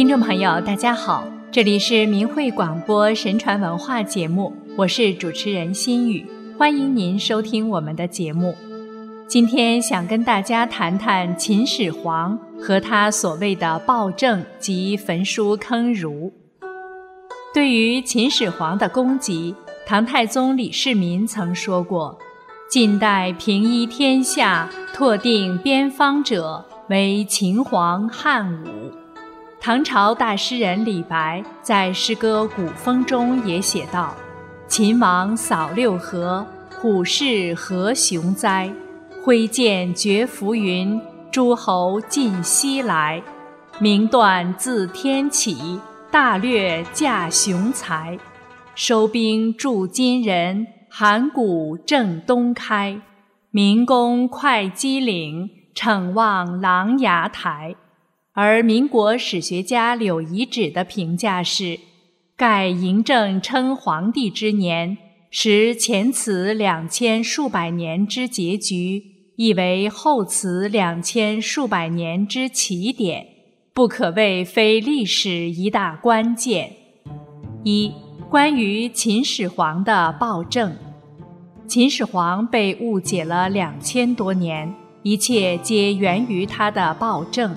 听众朋友，大家好，这里是明慧广播神传文化节目，我是主持人心雨，欢迎您收听我们的节目。今天想跟大家谈谈秦始皇和他所谓的暴政及焚书坑儒。对于秦始皇的功绩，唐太宗李世民曾说过：“近代平一天下、拓定边方者，为秦皇汉武。”唐朝大诗人李白在诗歌《古风》中也写道：“秦王扫六合，虎视何雄哉！挥剑绝浮云，诸侯尽西来。名断自天起，大略驾雄才。收兵助金人，函谷正东开。明公会稽岭，骋望琅琊台。”而民国史学家柳遗址的评价是：盖嬴政称皇帝之年，时前此两千数百年之结局，亦为后此两千数百年之起点，不可谓非历史一大关键。一、关于秦始皇的暴政，秦始皇被误解了两千多年，一切皆源于他的暴政。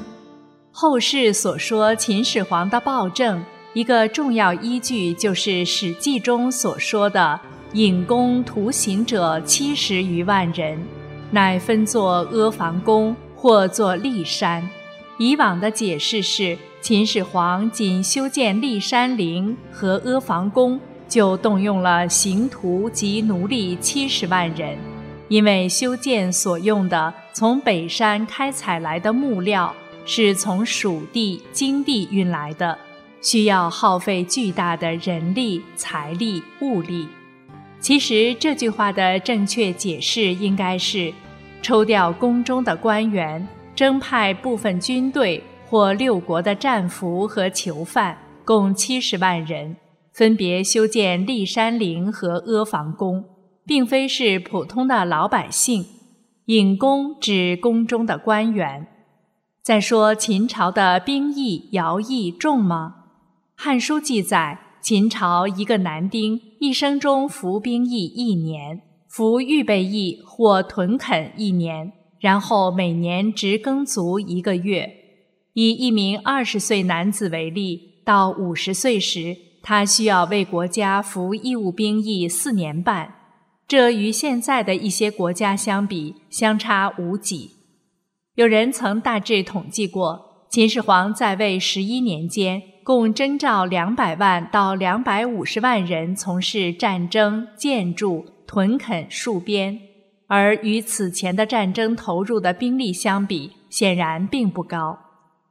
后世所说秦始皇的暴政，一个重要依据就是《史记》中所说的“引弓图行者七十余万人，乃分作阿房宫或作骊山”。以往的解释是，秦始皇仅修建骊山陵和阿房宫，就动用了刑徒及奴隶七十万人，因为修建所用的从北山开采来的木料。是从蜀地、荆地运来的，需要耗费巨大的人力、财力、物力。其实这句话的正确解释应该是：抽调宫中的官员，征派部分军队或六国的战俘和囚犯，共七十万人，分别修建骊山陵和阿房宫，并非是普通的老百姓。引宫指宫中的官员。再说秦朝的兵役、徭役重吗？《汉书》记载，秦朝一个男丁一生中服兵役一年，服预备役或屯垦一年，然后每年植耕足一个月。以一名二十岁男子为例，到五十岁时，他需要为国家服义务兵役四年半，这与现在的一些国家相比，相差无几。有人曾大致统计过，秦始皇在位十一年间，共征召两百万到两百五十万人从事战争、建筑、屯垦、戍边，而与此前的战争投入的兵力相比，显然并不高。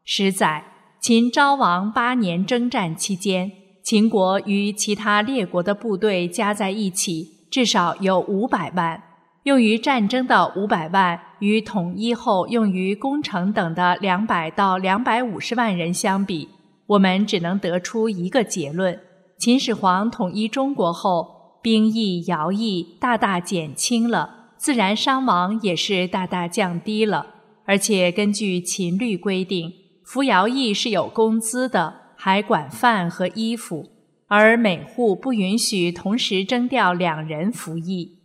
十载，秦昭王八年征战期间，秦国与其他列国的部队加在一起，至少有五百万。用于战争的五百万，与统一后用于工程等的两百到两百五十万人相比，我们只能得出一个结论：秦始皇统一中国后，兵役、徭役大大减轻了，自然伤亡也是大大降低了。而且根据秦律规定，服徭役是有工资的，还管饭和衣服，而每户不允许同时征调两人服役。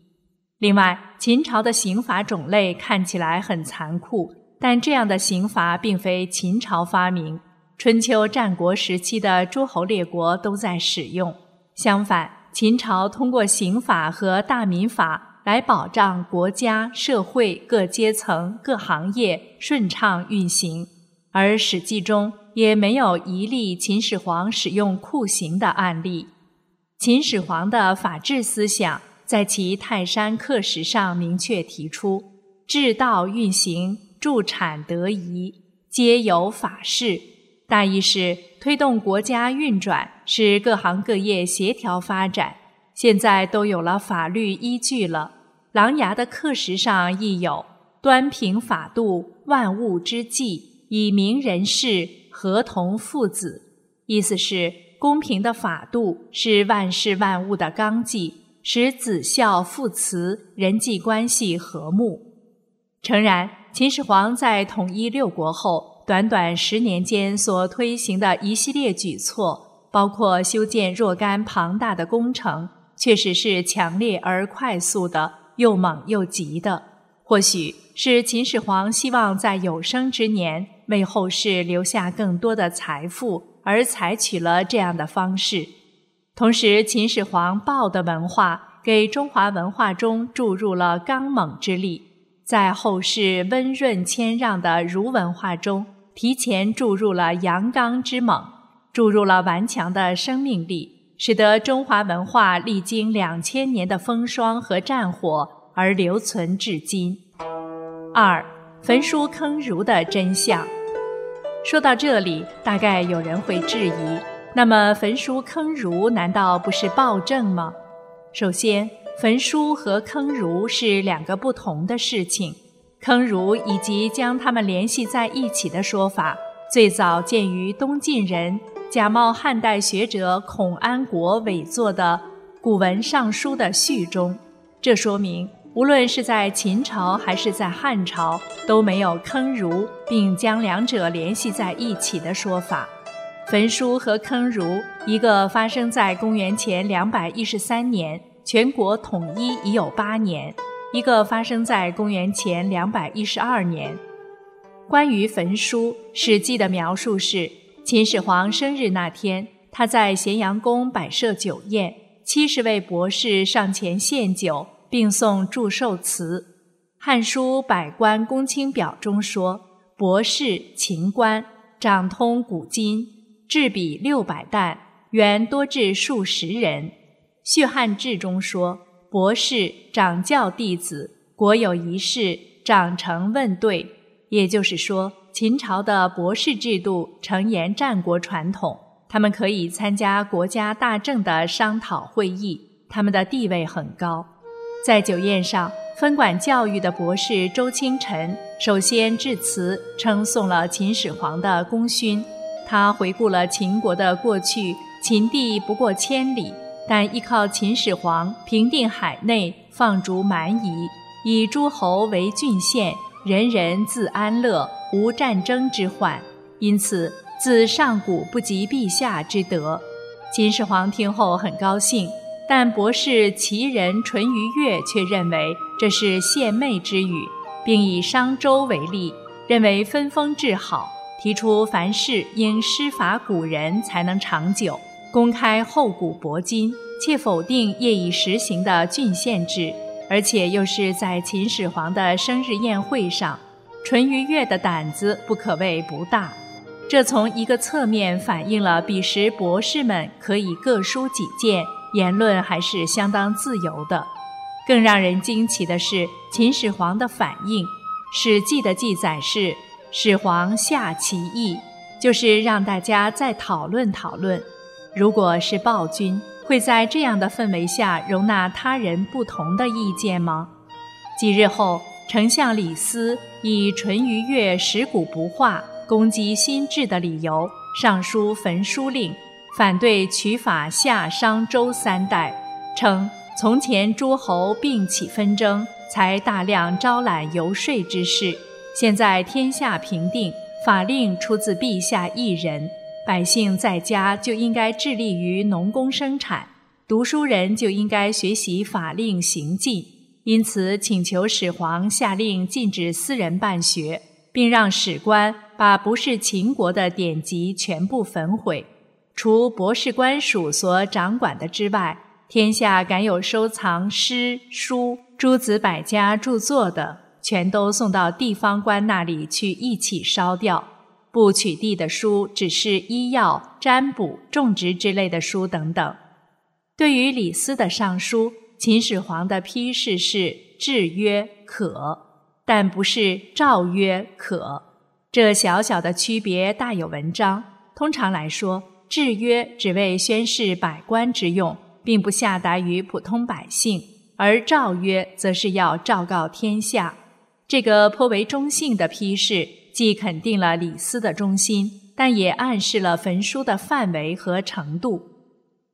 另外，秦朝的刑罚种类看起来很残酷，但这样的刑罚并非秦朝发明，春秋战国时期的诸侯列国都在使用。相反，秦朝通过刑法和大民法来保障国家、社会各阶层、各行业顺畅运行，而《史记》中也没有一例秦始皇使用酷刑的案例。秦始皇的法治思想。在其泰山刻石上明确提出，治道运行、助产得宜，皆有法事。大意是推动国家运转，使各行各业协调发展。现在都有了法律依据了。琅琊的刻石上亦有“端平法度，万物之纪，以明人事，合同父子”，意思是公平的法度是万事万物的纲纪。使子孝父慈，人际关系和睦。诚然，秦始皇在统一六国后，短短十年间所推行的一系列举措，包括修建若干庞大的工程，确实是强烈而快速的，又猛又急的。或许是秦始皇希望在有生之年为后世留下更多的财富，而采取了这样的方式。同时，秦始皇暴的文化给中华文化中注入了刚猛之力，在后世温润谦让的儒文化中。提前注入了阳刚之猛，注入了顽强的生命力，使得中华文化历经两千年的风霜和战火而留存至今。二，焚书坑儒的真相。说到这里，大概有人会质疑：那么焚书坑儒难道不是暴政吗？首先，焚书和坑儒是两个不同的事情。坑儒以及将他们联系在一起的说法，最早见于东晋人假冒汉代学者孔安国伪作的《古文尚书》的序中。这说明，无论是在秦朝还是在汉朝，都没有坑儒并将两者联系在一起的说法。焚书和坑儒，一个发生在公元前两百一十三年，全国统一已有八年。一个发生在公元前两百一十二年。关于焚书，《史记》的描述是：秦始皇生日那天，他在咸阳宫摆设酒宴，七十位博士上前献酒，并送祝寿词。《汉书·百官公卿表》中说：“博士秦官，掌通古今，制笔六百担，原多至数十人。”《续汉志》中说。博士掌教弟子，国有一事，长成问对。也就是说，秦朝的博士制度承沿战国传统，他们可以参加国家大政的商讨会议，他们的地位很高。在酒宴上，分管教育的博士周清晨首先致辞，称颂了秦始皇的功勋。他回顾了秦国的过去：秦地不过千里。但依靠秦始皇平定海内，放逐蛮夷，以诸侯为郡县，人人自安乐，无战争之患。因此，自上古不及陛下之德。秦始皇听后很高兴，但博士齐人淳于越却认为这是献媚之语，并以商周为例，认为分封制好，提出凡事应师法古人才能长久。公开厚古薄今，且否定业已实行的郡县制，而且又是在秦始皇的生日宴会上，淳于越的胆子不可谓不大。这从一个侧面反映了彼时博士们可以各抒己见，言论还是相当自由的。更让人惊奇的是秦始皇的反应，《史记》的记载是：始皇下其意，就是让大家再讨论讨论。如果是暴君，会在这样的氛围下容纳他人不同的意见吗？几日后，丞相李斯以淳于越食古不化、攻击新制的理由，上书焚书令，反对取法夏商周三代，称从前诸侯并起纷争，才大量招揽游说之事，现在天下平定，法令出自陛下一人。百姓在家就应该致力于农工生产，读书人就应该学习法令行禁。因此，请求始皇下令禁止私人办学，并让史官把不是秦国的典籍全部焚毁。除博士官署所掌管的之外，天下敢有收藏诗书、诸子百家著作的，全都送到地方官那里去一起烧掉。不取缔的书只是医药、占卜、种植之类的书等等。对于李斯的上书，秦始皇的批示是制曰可，但不是诏曰可。这小小的区别大有文章。通常来说，制约只为宣示百官之用，并不下达于普通百姓；而诏约则是要昭告天下。这个颇为中性的批示。既肯定了李斯的忠心，但也暗示了焚书的范围和程度。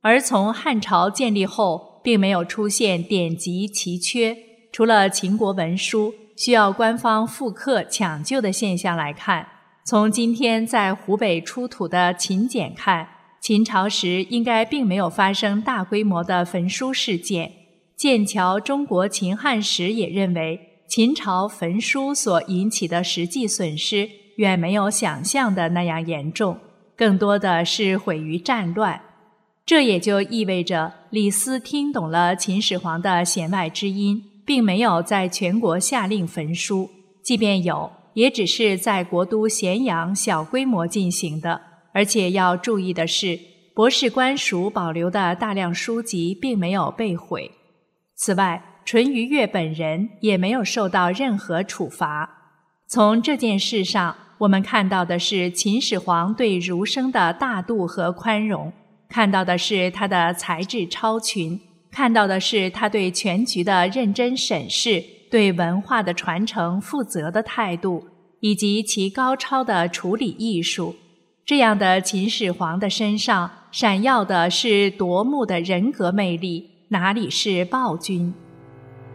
而从汉朝建立后，并没有出现典籍奇缺，除了秦国文书需要官方复刻抢救的现象来看，从今天在湖北出土的秦简看，秦朝时应该并没有发生大规模的焚书事件。剑桥《中国秦汉史》也认为，秦朝焚书所引起的实际损失远没有想象的那样严重，更多的是毁于战乱。这也就意味着李斯听懂了秦始皇的弦外之音，并没有在全国下令焚书，即便有。也只是在国都咸阳小规模进行的，而且要注意的是，博士官署保留的大量书籍并没有被毁。此外，淳于越本人也没有受到任何处罚。从这件事上，我们看到的是秦始皇对儒生的大度和宽容，看到的是他的才智超群，看到的是他对全局的认真审视。对文化的传承负责的态度，以及其高超的处理艺术，这样的秦始皇的身上闪耀的是夺目的人格魅力，哪里是暴君？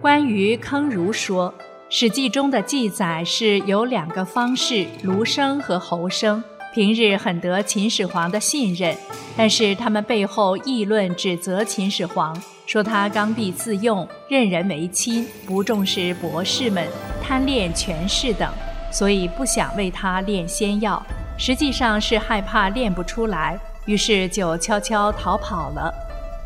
关于坑儒说，《史记》中的记载是有两个方士卢生和侯生，平日很得秦始皇的信任，但是他们背后议论指责秦始皇。说他刚愎自用，任人唯亲，不重视博士们，贪恋权势等，所以不想为他炼仙药。实际上是害怕炼不出来，于是就悄悄逃跑了。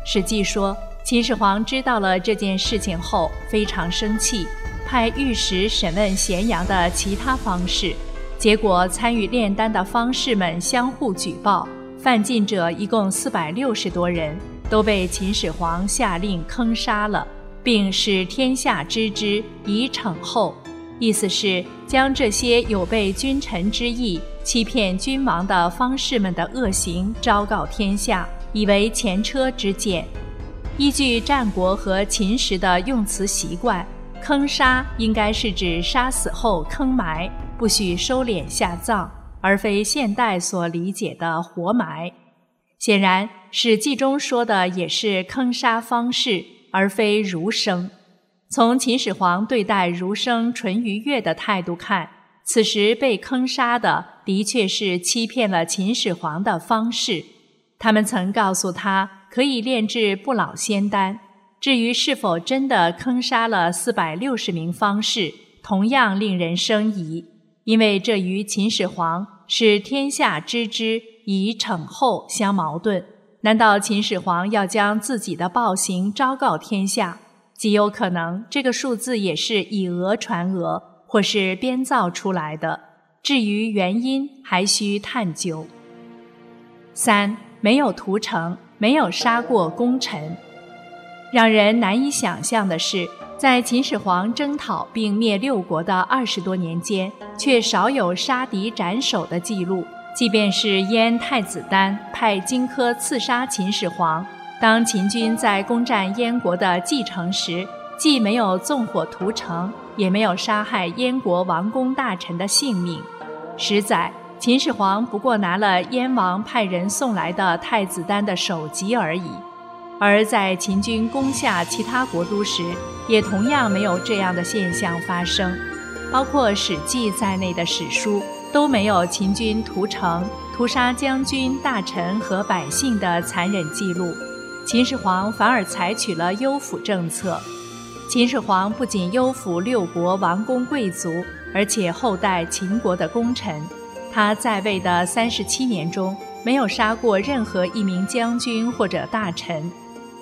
史记说，秦始皇知道了这件事情后非常生气，派御史审问咸阳的其他方士，结果参与炼丹的方士们相互举报，犯禁者一共四百六十多人。都被秦始皇下令坑杀了，并使天下知之以惩后。意思是将这些有悖君臣之意、欺骗君王的方士们的恶行昭告天下，以为前车之鉴。依据战国和秦时的用词习惯，坑杀应该是指杀死后坑埋，不许收敛下葬，而非现代所理解的活埋。显然，《史记》中说的也是坑杀方士，而非儒生。从秦始皇对待儒生淳于越的态度看，此时被坑杀的的确是欺骗了秦始皇的方士。他们曾告诉他可以炼制不老仙丹。至于是否真的坑杀了四百六十名方士，同样令人生疑，因为这与秦始皇使天下知之。以惩后相矛盾，难道秦始皇要将自己的暴行昭告天下？极有可能这个数字也是以讹传讹，或是编造出来的。至于原因，还需探究。三没有屠城，没有杀过功臣。让人难以想象的是，在秦始皇征讨并灭六国的二十多年间，却少有杀敌斩首的记录。即便是燕太子丹派荆轲刺杀秦始皇，当秦军在攻占燕国的蓟城时，既没有纵火屠城，也没有杀害燕国王公大臣的性命。实载，秦始皇不过拿了燕王派人送来的太子丹的首级而已。而在秦军攻下其他国都时，也同样没有这样的现象发生。包括《史记》在内的史书。都没有秦军屠城、屠杀将军、大臣和百姓的残忍记录，秦始皇反而采取了优抚政策。秦始皇不仅优抚六国王公贵族，而且厚待秦国的功臣。他在位的三十七年中，没有杀过任何一名将军或者大臣。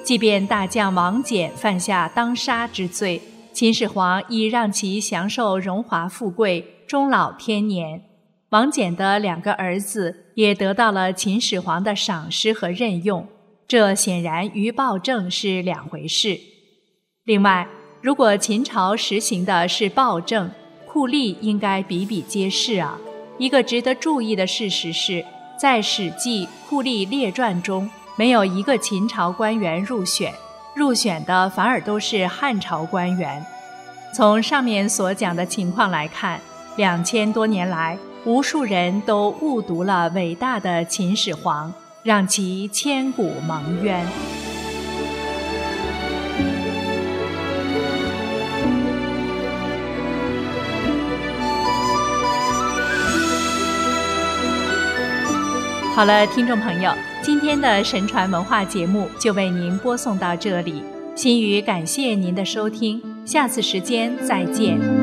即便大将王翦犯下当杀之罪，秦始皇亦让其享受荣华富贵，终老天年。王翦的两个儿子也得到了秦始皇的赏识和任用，这显然与暴政是两回事。另外，如果秦朝实行的是暴政，酷吏应该比比皆是啊。一个值得注意的事实是，在《史记·酷吏列传》中，没有一个秦朝官员入选，入选的反而都是汉朝官员。从上面所讲的情况来看，两千多年来。无数人都误读了伟大的秦始皇，让其千古蒙冤。好了，听众朋友，今天的神传文化节目就为您播送到这里。心语感谢您的收听，下次时间再见。